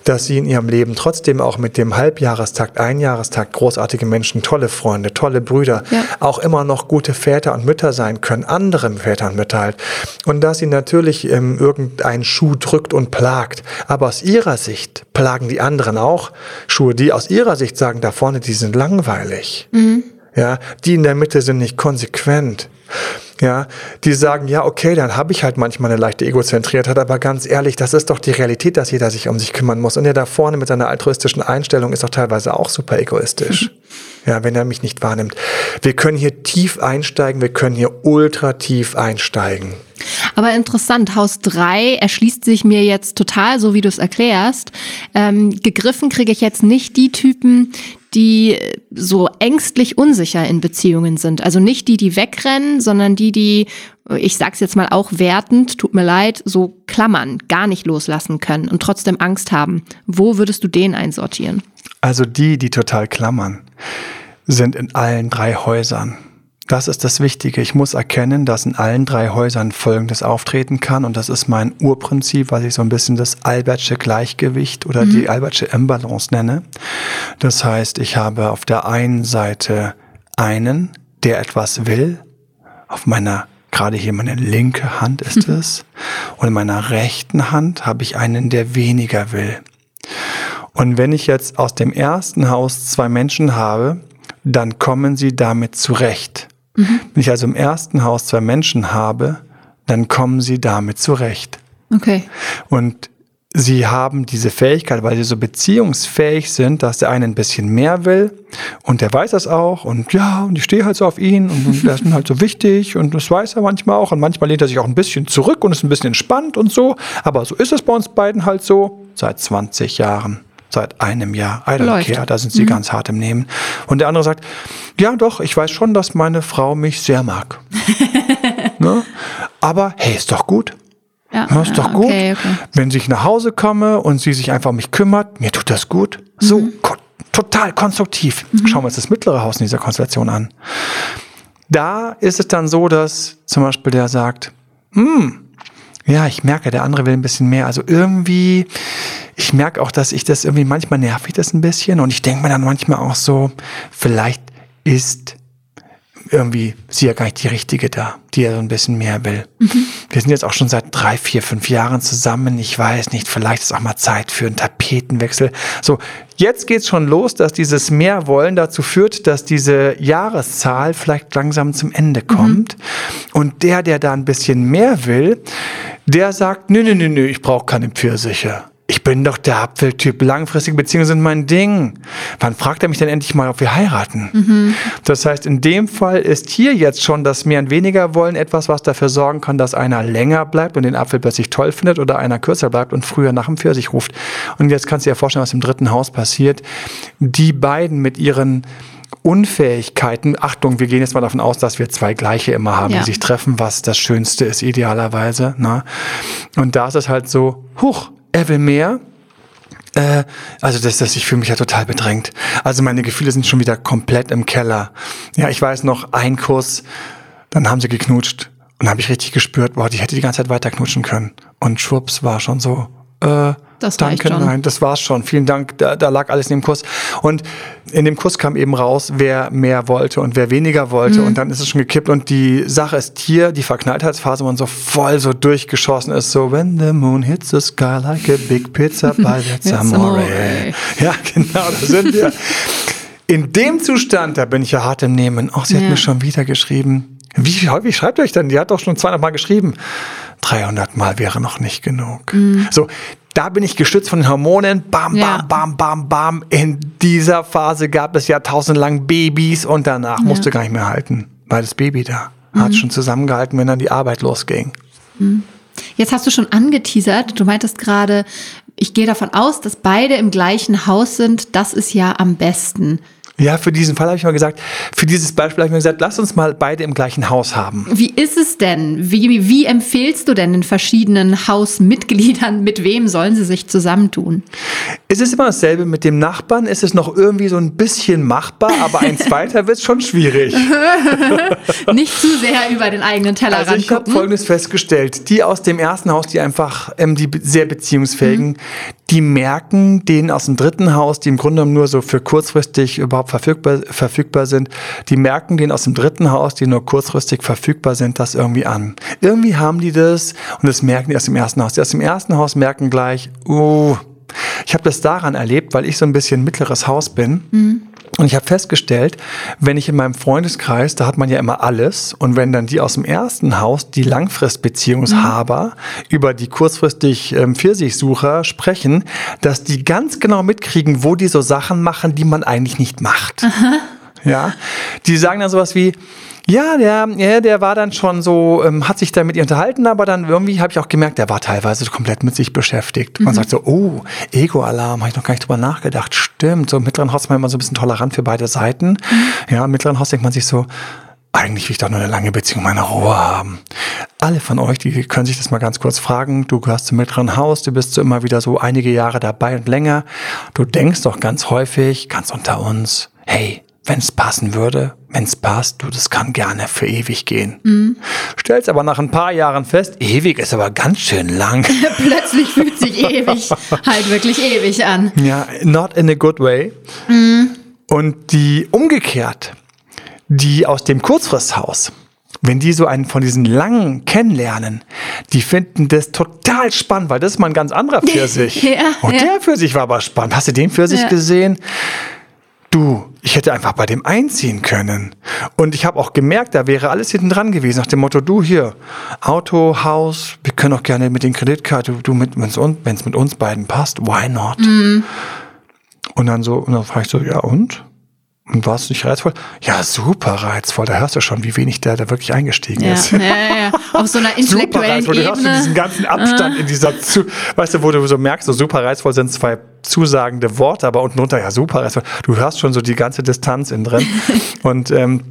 Dass sie in ihrem Leben trotzdem auch mit dem Halbjahrestakt, Einjahrestakt großartige Menschen, tolle Freunde, tolle Brüder, ja. auch immer noch gute Väter und Mütter sein können, andere Väter und Mütter halt. Und dass sie natürlich ähm, irgendein Schuh drückt und plagt. Aber aus ihrer Sicht plagen die anderen auch Schuhe, die aus ihrer Sicht sagen, da vorne, die sind langweilig. Mhm. Ja, die in der Mitte sind nicht konsequent. Ja, die sagen, ja, okay, dann habe ich halt manchmal eine leichte Egozentriertheit, aber ganz ehrlich, das ist doch die Realität, dass jeder sich um sich kümmern muss. Und der da vorne mit seiner altruistischen Einstellung ist doch teilweise auch super egoistisch. (laughs) ja, wenn er mich nicht wahrnimmt. Wir können hier tief einsteigen, wir können hier ultra tief einsteigen. Aber interessant, Haus 3 erschließt sich mir jetzt total, so wie du es erklärst. Ähm, gegriffen kriege ich jetzt nicht die Typen, die so ängstlich unsicher in Beziehungen sind. Also nicht die, die wegrennen, sondern die, die, ich sag's jetzt mal auch wertend, tut mir leid, so klammern, gar nicht loslassen können und trotzdem Angst haben. Wo würdest du den einsortieren? Also die, die total klammern, sind in allen drei Häusern. Das ist das Wichtige. Ich muss erkennen, dass in allen drei Häusern Folgendes auftreten kann. Und das ist mein Urprinzip, was ich so ein bisschen das Albertsche Gleichgewicht oder mhm. die Albertsche Imbalance nenne. Das heißt, ich habe auf der einen Seite einen, der etwas will. Auf meiner, gerade hier meine linke Hand ist mhm. es. Und in meiner rechten Hand habe ich einen, der weniger will. Und wenn ich jetzt aus dem ersten Haus zwei Menschen habe, dann kommen sie damit zurecht. Mhm. Wenn ich also im ersten Haus zwei Menschen habe, dann kommen sie damit zurecht. Okay. Und sie haben diese Fähigkeit, weil sie so beziehungsfähig sind, dass der eine ein bisschen mehr will und der weiß das auch und ja, und ich stehe halt so auf ihn und, und der ist halt so wichtig und das weiß er manchmal auch und manchmal lehnt er sich auch ein bisschen zurück und ist ein bisschen entspannt und so, aber so ist es bei uns beiden halt so seit 20 Jahren seit einem Jahr. I don't Läuft. care, da sind sie mhm. ganz hart im Nehmen. Und der andere sagt, ja doch, ich weiß schon, dass meine Frau mich sehr mag. (laughs) ne? Aber hey, ist doch gut. Ja, ja ist doch gut. Okay, okay. Wenn ich nach Hause komme und sie sich einfach um mich kümmert, mir tut das gut. So, mhm. ko total konstruktiv. Mhm. Schauen wir uns das mittlere Haus in dieser Konstellation an. Da ist es dann so, dass zum Beispiel der sagt, hm, ja, ich merke, der andere will ein bisschen mehr. Also irgendwie, ich merke auch, dass ich das irgendwie manchmal nervt ich das ein bisschen und ich denke mir dann manchmal auch so, vielleicht ist irgendwie sie ja gar nicht die Richtige da, die ja so ein bisschen mehr will. Mhm. Wir sind jetzt auch schon seit drei, vier, fünf Jahren zusammen. Ich weiß nicht, vielleicht ist auch mal Zeit für einen Tapetenwechsel. So, jetzt geht's schon los, dass dieses Mehrwollen dazu führt, dass diese Jahreszahl vielleicht langsam zum Ende kommt. Mhm. Und der, der da ein bisschen mehr will, der sagt, nö, nö, nö, nö, ich brauche keine Pfirsiche. Ich bin doch der Apfeltyp. Langfristige Beziehungen sind mein Ding. Wann fragt er mich denn endlich mal, ob wir heiraten? Mhm. Das heißt, in dem Fall ist hier jetzt schon das Mehr und Weniger wollen etwas, was dafür sorgen kann, dass einer länger bleibt und den Apfel plötzlich toll findet oder einer kürzer bleibt und früher nach dem Pfirsich ruft. Und jetzt kannst du dir vorstellen, was im dritten Haus passiert. Die beiden mit ihren Unfähigkeiten, Achtung, wir gehen jetzt mal davon aus, dass wir zwei gleiche immer haben, ja. die sich treffen, was das Schönste ist, idealerweise. Ne? Und da ist es halt so, huch, er will mehr. Äh, also das, das, ich fühle mich ja total bedrängt. Also meine Gefühle sind schon wieder komplett im Keller. Ja, ich weiß noch, ein Kuss, dann haben sie geknutscht und habe ich richtig gespürt, boah, die hätte die ganze Zeit weiter knutschen können. Und schwupps war schon so, äh, das Danke, schon. nein, das war's schon. Vielen Dank. Da, da lag alles in dem Kuss. Und in dem Kuss kam eben raus, wer mehr wollte und wer weniger wollte. Mhm. Und dann ist es schon gekippt. Und die Sache ist hier, die Verknalltheitsphase, wo man so voll so durchgeschossen ist, so when the moon hits the sky like a big pizza (laughs) by the amore. (laughs) Ja, genau, da sind wir. In dem Zustand, da bin ich ja hart im Nehmen. Ach, sie ja. hat mir schon wieder geschrieben. Wie häufig schreibt ihr euch denn? Die hat doch schon 200 Mal geschrieben. 300 Mal wäre noch nicht genug. Mhm. So, da bin ich gestützt von den Hormonen. Bam, bam, ja. bam, bam, bam. In dieser Phase gab es jahrtausendlang Babys und danach ja. musste gar nicht mehr halten, weil das Baby da mhm. hat schon zusammengehalten, wenn dann die Arbeit losging. Mhm. Jetzt hast du schon angeteasert, du meintest gerade, ich gehe davon aus, dass beide im gleichen Haus sind. Das ist ja am besten. Ja, für diesen Fall habe ich mal gesagt, für dieses Beispiel habe ich mir gesagt, lass uns mal beide im gleichen Haus haben. Wie ist es denn? Wie, wie empfehlst du denn den verschiedenen Hausmitgliedern, mit wem sollen sie sich zusammentun? Es ist immer dasselbe mit dem Nachbarn, ist es noch irgendwie so ein bisschen machbar, aber ein (laughs) zweiter wird schon schwierig. (laughs) Nicht zu sehr über den eigenen Tellerrand Also ich habe Folgendes festgestellt, die aus dem ersten Haus, die einfach, ähm, die sehr beziehungsfähigen, mhm. Die merken den aus dem dritten Haus, die im Grunde nur so für kurzfristig überhaupt verfügbar, verfügbar sind, die merken den aus dem dritten Haus, die nur kurzfristig verfügbar sind, das irgendwie an. Irgendwie haben die das und das merken die aus dem ersten Haus. Die aus dem ersten Haus merken gleich, uh, ich habe das daran erlebt, weil ich so ein bisschen mittleres Haus bin. Mhm. Und ich habe festgestellt, wenn ich in meinem Freundeskreis, da hat man ja immer alles, und wenn dann die aus dem ersten Haus, die Langfristbeziehungshaber, mhm. über die kurzfristig ähm, Pfirsichsucher sprechen, dass die ganz genau mitkriegen, wo die so Sachen machen, die man eigentlich nicht macht. Aha. Ja, die sagen dann sowas wie, ja, der, ja, der war dann schon so, ähm, hat sich dann mit ihr unterhalten, aber dann irgendwie habe ich auch gemerkt, der war teilweise komplett mit sich beschäftigt. Man mhm. sagt so, oh, Ego-Alarm, habe ich noch gar nicht drüber nachgedacht. Stimmt, so im mittleren Haus ist man immer so ein bisschen tolerant für beide Seiten. Mhm. Ja, im mittleren Haus denkt man sich so, eigentlich will ich doch nur eine lange Beziehung meine Ruhe haben. Alle von euch, die können sich das mal ganz kurz fragen. Du gehörst zum mittleren Haus, du bist so immer wieder so einige Jahre dabei und länger. Du denkst doch ganz häufig, ganz unter uns, hey, wenn es passen würde, wenn es passt, du, das kann gerne für ewig gehen. Mhm. Stellst aber nach ein paar Jahren fest, ewig ist aber ganz schön lang. (laughs) Plötzlich fühlt sich ewig halt wirklich ewig an. Ja, not in a good way. Mhm. Und die umgekehrt, die aus dem Kurzfristhaus, wenn die so einen von diesen langen kennenlernen, die finden das total spannend, weil das ist mal ein ganz anderer Pfirsich. (laughs) ja, Und ja. der Pfirsich war aber spannend. Hast du den Pfirsich ja. gesehen? Du, ich hätte einfach bei dem einziehen können. Und ich habe auch gemerkt, da wäre alles hinten dran gewesen, nach dem Motto, du hier, Auto, Haus, wir können auch gerne mit den Kreditkarte, du mit, wenn es mit uns beiden passt, why not? Mhm. Und dann so, und dann frage ich so, ja und? Und war es nicht reizvoll? Ja, super reizvoll. Da hörst du schon, wie wenig der da wirklich eingestiegen ja, ist. Ja, ja, ja. Auf so einer (laughs) intellektuellen super reizvoll. Du hörst Ebene. diesen ganzen Abstand in dieser, zu weißt du, wo du so merkst, so super reizvoll sind zwei zusagende Worte, aber unten drunter, ja, super reizvoll. Du hörst schon so die ganze Distanz in drin. (laughs) Und, ähm,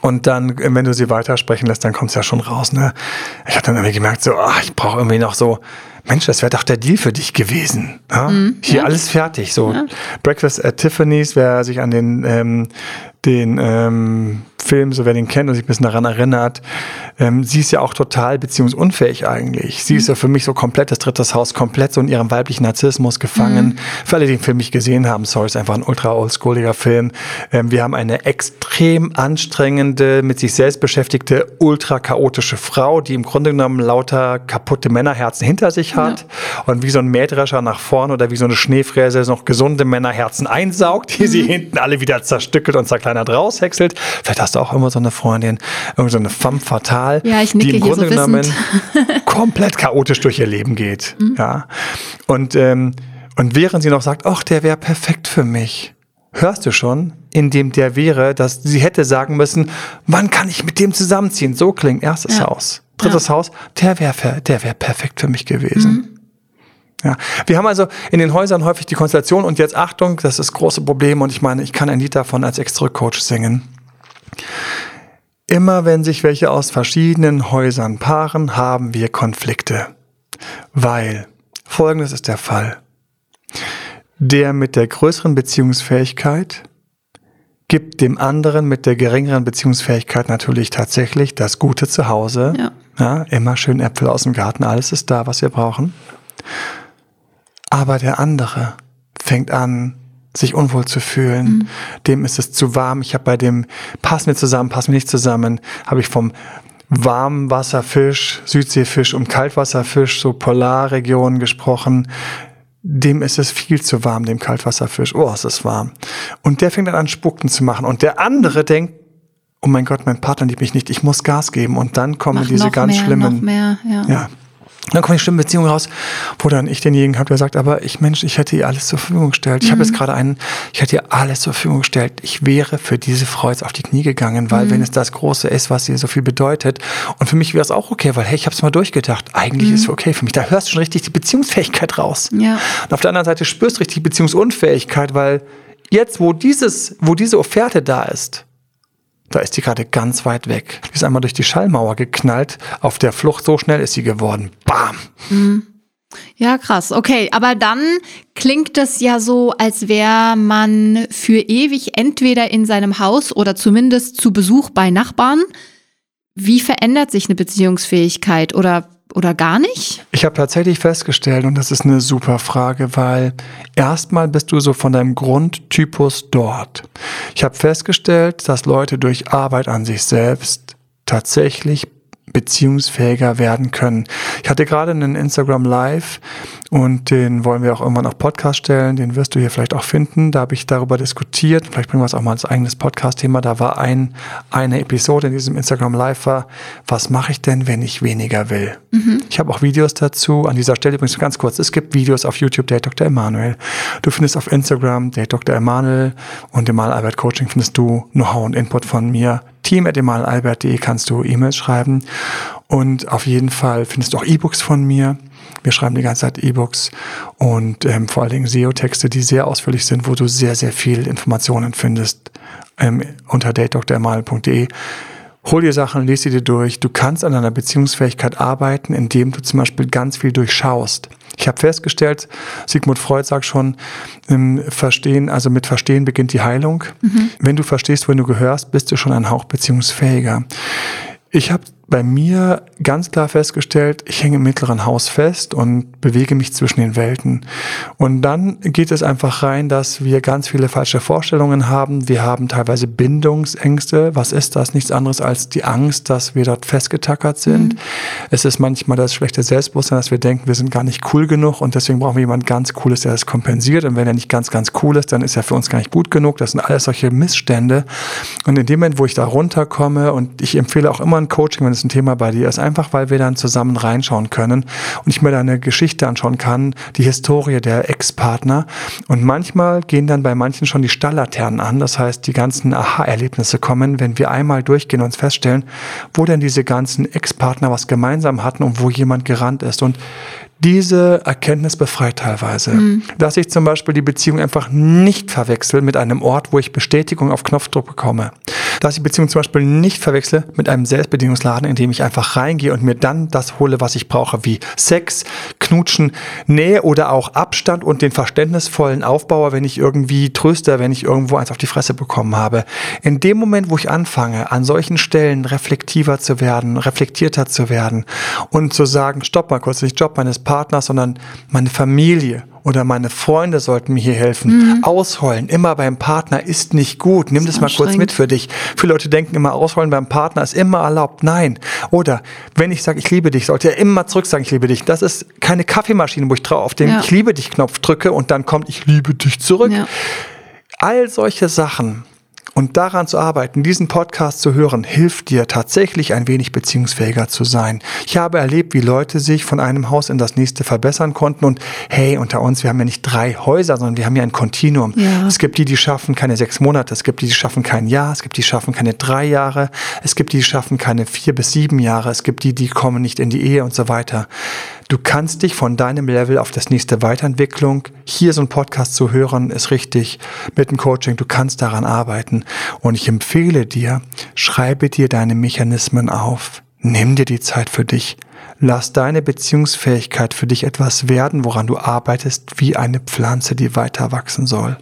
und dann, wenn du sie weitersprechen lässt, dann kommt es ja schon raus. Ne? Ich habe dann irgendwie gemerkt, so, ach, ich brauche irgendwie noch so, Mensch, das wäre doch der Deal für dich gewesen. Ja? Mhm, Hier ja. alles fertig. So. Breakfast at Tiffany's, wer sich an den, ähm, den ähm, Film, so wer den kennt und sich ein bisschen daran erinnert, ähm, sie ist ja auch total beziehungsunfähig eigentlich. Sie mhm. ist ja für mich so komplett das drittes Haus, komplett so in ihrem weiblichen Narzissmus gefangen. Mhm. Für alle, die den Film nicht gesehen haben, sorry, ist einfach ein ultra oldschooliger Film. Ähm, wir haben eine extrem anstrengende, mit sich selbst beschäftigte, ultra chaotische Frau, die im Grunde genommen lauter kaputte Männerherzen hinter sich hat ja. und wie so ein Mähdrescher nach vorne oder wie so eine Schneefräse noch gesunde Männerherzen einsaugt, die mhm. sie hinten alle wieder zerstückelt und zerkleinert raushäckselt. Vielleicht hast du auch immer so eine Freundin, irgendeine so eine femme fatale, ja, die im Grunde so genommen (laughs) komplett chaotisch durch ihr Leben geht. Mhm. Ja. Und, ähm, und während sie noch sagt, ach, der wäre perfekt für mich, hörst du schon, in dem der wäre, dass sie hätte sagen müssen, wann kann ich mit dem zusammenziehen? So klingt erstes ja. Haus. Drittes ja. Haus, der wäre der wär perfekt für mich gewesen. Mhm. Ja, wir haben also in den Häusern häufig die Konstellation und jetzt Achtung, das ist das große Problem und ich meine, ich kann ein Lied davon als Extra-Coach singen. Immer wenn sich welche aus verschiedenen Häusern paaren, haben wir Konflikte. Weil folgendes ist der Fall. Der mit der größeren Beziehungsfähigkeit gibt dem anderen mit der geringeren Beziehungsfähigkeit natürlich tatsächlich das gute Zuhause. Ja. ja. immer schön Äpfel aus dem Garten, alles ist da, was wir brauchen. Aber der andere fängt an, sich unwohl zu fühlen. Mhm. Dem ist es zu warm. Ich habe bei dem passen wir zusammen, passen wir nicht zusammen, habe ich vom Warmwasserfisch, Südseefisch und Kaltwasserfisch, so Polarregionen gesprochen. Dem ist es viel zu warm, dem Kaltwasserfisch. Oh, es ist warm. Und der fängt dann an, Spucken zu machen. Und der andere denkt, oh mein Gott, mein Partner liebt mich nicht, ich muss Gas geben. Und dann kommen Mach diese ganz mehr, schlimmen. Mehr, ja. ja. Dann kommt die schlimme Beziehung raus, wo dann ich denjenigen habe, der sagt, aber ich Mensch, ich hätte ihr alles zur Verfügung gestellt. Ich mhm. habe jetzt gerade einen, ich hätte ihr alles zur Verfügung gestellt. Ich wäre für diese Frau jetzt auf die Knie gegangen, weil mhm. wenn es das Große ist, was ihr so viel bedeutet, und für mich wäre es auch okay, weil hey, ich habe es mal durchgedacht. Eigentlich mhm. ist es okay für mich. Da hörst du schon richtig die Beziehungsfähigkeit raus. Ja. Und auf der anderen Seite spürst du richtig die Beziehungsunfähigkeit, weil jetzt, wo dieses, wo diese Offerte da ist, da ist die gerade ganz weit weg. Die ist einmal durch die Schallmauer geknallt. Auf der Flucht, so schnell ist sie geworden. Bam! Mhm. Ja, krass. Okay, aber dann klingt es ja so, als wäre man für ewig entweder in seinem Haus oder zumindest zu Besuch bei Nachbarn. Wie verändert sich eine Beziehungsfähigkeit oder oder gar nicht? Ich habe tatsächlich festgestellt, und das ist eine super Frage, weil erstmal bist du so von deinem Grundtypus dort. Ich habe festgestellt, dass Leute durch Arbeit an sich selbst tatsächlich beziehungsfähiger werden können. Ich hatte gerade einen Instagram Live und den wollen wir auch irgendwann auf Podcast stellen. Den wirst du hier vielleicht auch finden. Da habe ich darüber diskutiert. Vielleicht bringen wir es auch mal als eigenes Podcast-Thema. Da war ein, eine Episode in diesem Instagram Live war, was mache ich denn, wenn ich weniger will? Mhm. Ich habe auch Videos dazu. An dieser Stelle übrigens ganz kurz. Es gibt Videos auf YouTube, Date Dr. Emanuel. Du findest auf Instagram Date Dr. Emanuel und im Albert Coaching findest du Know-how und Input von mir team.emalalbert.de kannst du E-Mails schreiben. Und auf jeden Fall findest du auch E-Books von mir. Wir schreiben die ganze Zeit E-Books und ähm, vor allen Dingen SEO-Texte, die sehr ausführlich sind, wo du sehr, sehr viel Informationen findest ähm, unter datedoktormal.de. Hol dir Sachen, lese sie dir durch. Du kannst an deiner Beziehungsfähigkeit arbeiten, indem du zum Beispiel ganz viel durchschaust. Ich habe festgestellt, Sigmund Freud sagt schon, im Verstehen, also mit Verstehen beginnt die Heilung. Mhm. Wenn du verstehst, wohin du gehörst, bist du schon ein Hauch beziehungsfähiger. Ich habe bei mir ganz klar festgestellt, ich hänge im mittleren Haus fest und bewege mich zwischen den Welten. Und dann geht es einfach rein, dass wir ganz viele falsche Vorstellungen haben. Wir haben teilweise Bindungsängste. Was ist das? Nichts anderes als die Angst, dass wir dort festgetackert sind. Mhm. Es ist manchmal das schlechte Selbstbewusstsein, dass wir denken, wir sind gar nicht cool genug und deswegen brauchen wir jemanden ganz Cooles, der das kompensiert. Und wenn er nicht ganz, ganz cool ist, dann ist er für uns gar nicht gut genug. Das sind alles solche Missstände. Und in dem Moment, wo ich da runterkomme und ich empfehle auch immer ein Coaching, wenn es ein Thema bei dir ist, einfach weil wir dann zusammen reinschauen können und ich mir da eine Geschichte anschauen kann, die Historie der Ex-Partner. Und manchmal gehen dann bei manchen schon die Stalllaternen an. Das heißt, die ganzen Aha-Erlebnisse kommen, wenn wir einmal durchgehen und feststellen, wo denn diese ganzen Ex-Partner was gemeinsam hatten und wo jemand gerannt ist. Und diese Erkenntnis befreit teilweise. Mhm. Dass ich zum Beispiel die Beziehung einfach nicht verwechsel mit einem Ort, wo ich Bestätigung auf Knopfdruck bekomme. Dass ich Beziehung zum Beispiel nicht verwechsel mit einem Selbstbedienungsladen, in dem ich einfach reingehe und mir dann das hole, was ich brauche, wie Sex, Knutschen Nähe oder auch Abstand und den verständnisvollen Aufbauer, wenn ich irgendwie tröste, wenn ich irgendwo eins auf die Fresse bekommen habe. In dem Moment, wo ich anfange, an solchen Stellen reflektiver zu werden, reflektierter zu werden und zu sagen, stopp mal kurz, nicht Job meines Partners, sondern meine Familie oder meine Freunde sollten mir hier helfen. Mhm. Ausheulen, immer beim Partner ist nicht gut. Nimm das, das mal kurz mit für dich. Viele Leute denken immer, ausheulen beim Partner ist immer erlaubt. Nein. Oder wenn ich sage, ich liebe dich, sollte er immer zurück sagen, ich liebe dich. Das ist keine Kaffeemaschine, wo ich drauf auf den ja. Ich liebe dich Knopf drücke und dann kommt, ich liebe dich zurück. Ja. All solche Sachen und daran zu arbeiten, diesen Podcast zu hören, hilft dir tatsächlich ein wenig beziehungsfähiger zu sein. Ich habe erlebt, wie Leute sich von einem Haus in das nächste verbessern konnten. Und hey, unter uns, wir haben ja nicht drei Häuser, sondern wir haben ja ein Kontinuum. Ja. Es gibt die, die schaffen keine sechs Monate, es gibt die, die schaffen kein Jahr, es gibt die, die schaffen keine drei Jahre, es gibt die, die schaffen keine vier bis sieben Jahre, es gibt die, die kommen nicht in die Ehe und so weiter. Du kannst dich von deinem Level auf das nächste Weiterentwicklung, hier so ein Podcast zu hören, ist richtig mit dem Coaching, du kannst daran arbeiten. Und ich empfehle dir, schreibe dir deine Mechanismen auf. Nimm dir die Zeit für dich. Lass deine Beziehungsfähigkeit für dich etwas werden, woran du arbeitest, wie eine Pflanze, die weiter wachsen soll.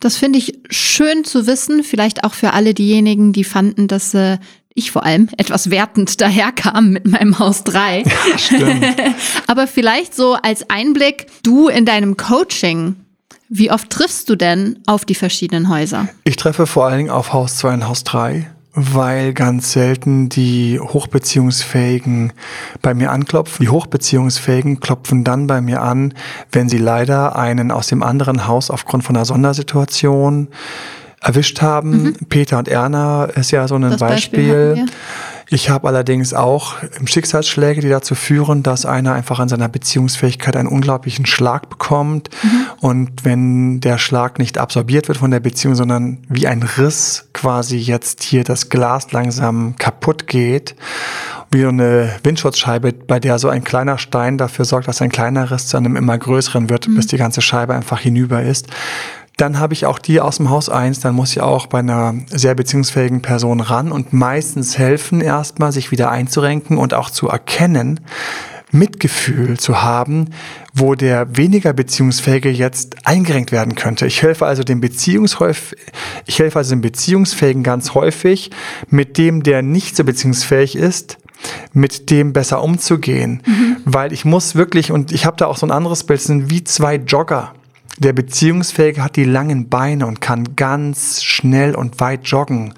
Das finde ich schön zu wissen, vielleicht auch für alle diejenigen, die fanden, dass äh, ich vor allem etwas wertend daherkam mit meinem Haus 3. Ja, stimmt. (laughs) Aber vielleicht so als Einblick, du in deinem Coaching, wie oft triffst du denn auf die verschiedenen Häuser? Ich treffe vor allen Dingen auf Haus 2 und Haus 3, weil ganz selten die Hochbeziehungsfähigen bei mir anklopfen. Die Hochbeziehungsfähigen klopfen dann bei mir an, wenn sie leider einen aus dem anderen Haus aufgrund von einer Sondersituation erwischt haben. Mhm. Peter und Erna ist ja so ein das Beispiel. Beispiel ich habe allerdings auch Schicksalsschläge, die dazu führen, dass einer einfach an seiner Beziehungsfähigkeit einen unglaublichen Schlag bekommt. Mhm. Und wenn der Schlag nicht absorbiert wird von der Beziehung, sondern wie ein Riss quasi jetzt hier das Glas langsam kaputt geht, wie so eine Windschutzscheibe, bei der so ein kleiner Stein dafür sorgt, dass ein kleiner Riss zu einem immer größeren wird, mhm. bis die ganze Scheibe einfach hinüber ist dann habe ich auch die aus dem Haus eins. dann muss ich auch bei einer sehr beziehungsfähigen Person ran und meistens helfen erstmal, sich wieder einzurenken und auch zu erkennen, Mitgefühl zu haben, wo der weniger Beziehungsfähige jetzt eingerenkt werden könnte. Ich helfe also dem Beziehungshäuf ich helfe also dem Beziehungsfähigen ganz häufig, mit dem, der nicht so beziehungsfähig ist, mit dem besser umzugehen. Mhm. Weil ich muss wirklich, und ich habe da auch so ein anderes Bild, sind wie zwei Jogger. Der Beziehungsfähige hat die langen Beine und kann ganz schnell und weit joggen.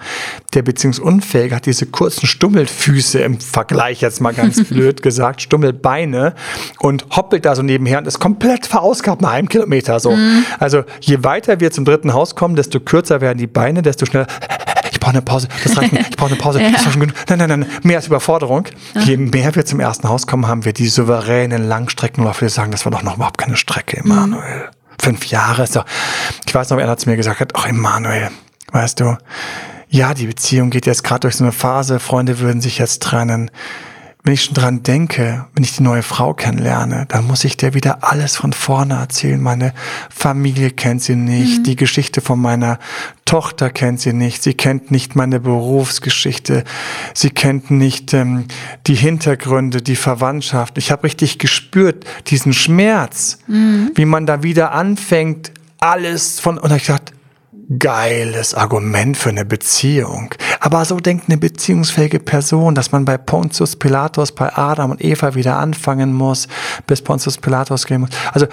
Der Beziehungsunfähige hat diese kurzen Stummelfüße im Vergleich jetzt mal ganz (laughs) blöd gesagt, Stummelbeine und hoppelt da so nebenher und ist komplett verausgabt nach einem Kilometer so. Mhm. Also je weiter wir zum dritten Haus kommen, desto kürzer werden die Beine, desto schneller (laughs) ich brauche eine Pause, das reicht nicht, ich brauche eine Pause, (laughs) ja. nein, nein, nein, mehr als Überforderung. Ja. Je mehr wir zum ersten Haus kommen, haben wir die souveränen Langstreckenläufe, die sagen, das war doch noch überhaupt keine Strecke, Emanuel. Mhm fünf Jahre. So. Ich weiß noch, einer zu mir gesagt hat, ach Emanuel, weißt du, ja, die Beziehung geht jetzt gerade durch so eine Phase, Freunde würden sich jetzt trennen wenn ich schon dran denke, wenn ich die neue Frau kennenlerne, dann muss ich dir wieder alles von vorne erzählen. Meine Familie kennt sie nicht, mhm. die Geschichte von meiner Tochter kennt sie nicht, sie kennt nicht meine Berufsgeschichte, sie kennt nicht ähm, die Hintergründe, die Verwandtschaft. Ich habe richtig gespürt diesen Schmerz, mhm. wie man da wieder anfängt, alles von und ich dachte, geiles Argument für eine Beziehung. Aber so denkt eine beziehungsfähige Person, dass man bei Pontius Pilatus, bei Adam und Eva wieder anfangen muss, bis Pontius Pilatus gehen muss. Also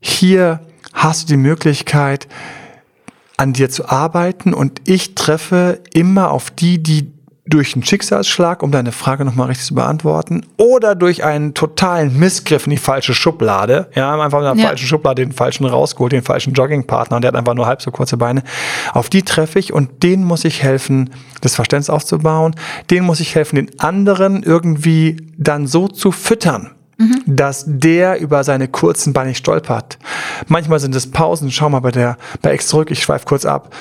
hier hast du die Möglichkeit, an dir zu arbeiten und ich treffe immer auf die, die durch einen Schicksalsschlag, um deine Frage nochmal richtig zu beantworten, oder durch einen totalen Missgriff in die falsche Schublade. Ja, haben einfach in der ja. falschen Schublade den falschen rausgeholt, den falschen Joggingpartner und der hat einfach nur halb so kurze Beine. Auf die treffe ich und denen muss ich helfen, das Verständnis aufzubauen. Denen muss ich helfen, den anderen irgendwie dann so zu füttern, Mhm. dass der über seine kurzen Beine stolpert. Manchmal sind es Pausen. Schau mal bei der, bei X zurück. Ich schweife kurz ab,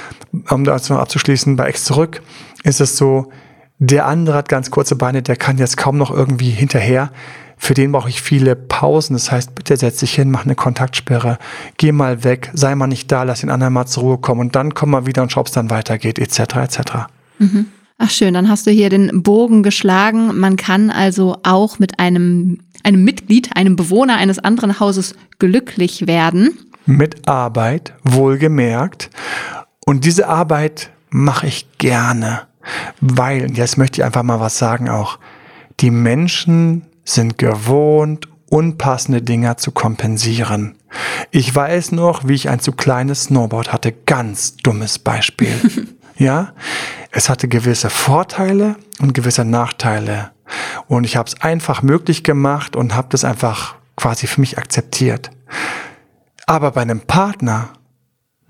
um das noch abzuschließen. Bei X zurück ist es so, der andere hat ganz kurze Beine, der kann jetzt kaum noch irgendwie hinterher. Für den brauche ich viele Pausen. Das heißt, bitte setz dich hin, mach eine Kontaktsperre, geh mal weg, sei mal nicht da, lass den anderen mal zur Ruhe kommen und dann komm mal wieder und schau, ob es dann weitergeht, etc. etc. Mhm. Ach schön, dann hast du hier den Bogen geschlagen. Man kann also auch mit einem einem Mitglied, einem Bewohner eines anderen Hauses glücklich werden. Mit Arbeit, wohlgemerkt. Und diese Arbeit mache ich gerne, weil, jetzt möchte ich einfach mal was sagen auch, die Menschen sind gewohnt, unpassende Dinger zu kompensieren. Ich weiß noch, wie ich ein zu kleines Snowboard hatte. Ganz dummes Beispiel. (laughs) ja, es hatte gewisse Vorteile und gewisse Nachteile. Und ich habe es einfach möglich gemacht und habe das einfach quasi für mich akzeptiert. Aber bei einem Partner,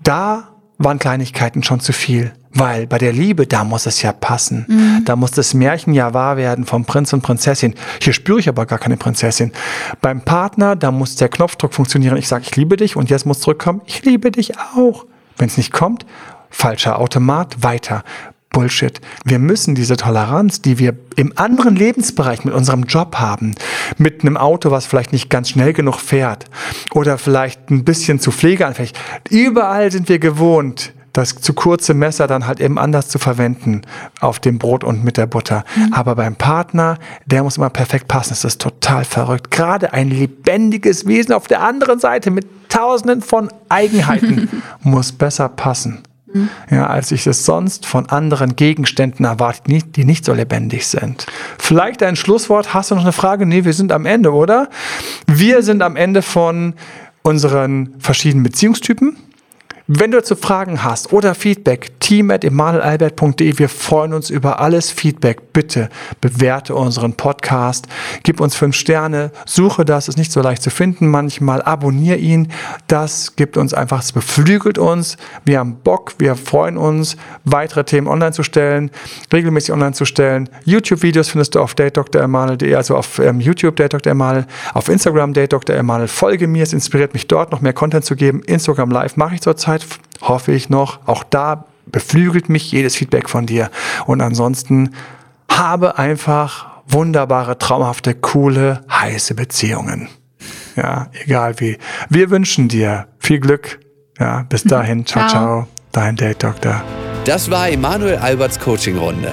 da waren Kleinigkeiten schon zu viel. Weil bei der Liebe, da muss es ja passen. Mhm. Da muss das Märchen ja wahr werden vom Prinz und Prinzessin. Hier spüre ich aber gar keine Prinzessin. Beim Partner, da muss der Knopfdruck funktionieren. Ich sage, ich liebe dich und jetzt muss zurückkommen, ich liebe dich auch. Wenn es nicht kommt, falscher Automat, weiter. Bullshit. Wir müssen diese Toleranz, die wir im anderen Lebensbereich mit unserem Job haben, mit einem Auto, was vielleicht nicht ganz schnell genug fährt oder vielleicht ein bisschen zu pflegeanfällig, überall sind wir gewohnt, das zu kurze Messer dann halt eben anders zu verwenden auf dem Brot und mit der Butter. Mhm. Aber beim Partner, der muss immer perfekt passen. Das ist total verrückt. Gerade ein lebendiges Wesen auf der anderen Seite mit tausenden von Eigenheiten (laughs) muss besser passen. Mhm. Ja, als ich es sonst von anderen Gegenständen erwarte, die nicht so lebendig sind. Vielleicht ein Schlusswort. Hast du noch eine Frage? Nee, wir sind am Ende, oder? Wir sind am Ende von unseren verschiedenen Beziehungstypen. Wenn du dazu Fragen hast oder Feedback, team.emanuelalbert.de, wir freuen uns über alles Feedback. Bitte bewerte unseren Podcast, gib uns fünf Sterne, suche das, ist nicht so leicht zu finden manchmal, abonniere ihn. Das gibt uns einfach, es beflügelt uns. Wir haben Bock, wir freuen uns, weitere Themen online zu stellen, regelmäßig online zu stellen. YouTube-Videos findest du auf datedremanuel.de, also auf ähm, YouTube Date Dr. Emanuel, auf Instagram Date Dr. Emanuel. Folge mir, es inspiriert mich dort noch mehr Content zu geben. Instagram Live mache ich zurzeit Zeit, hoffe ich noch. Auch da beflügelt mich jedes Feedback von dir. Und ansonsten habe einfach wunderbare, traumhafte, coole, heiße Beziehungen. Ja, egal wie. Wir wünschen dir viel Glück. Ja, bis dahin. Ciao, (laughs) ciao. ciao. Dein Date Doktor. Das war Emanuel Alberts Coaching Runde.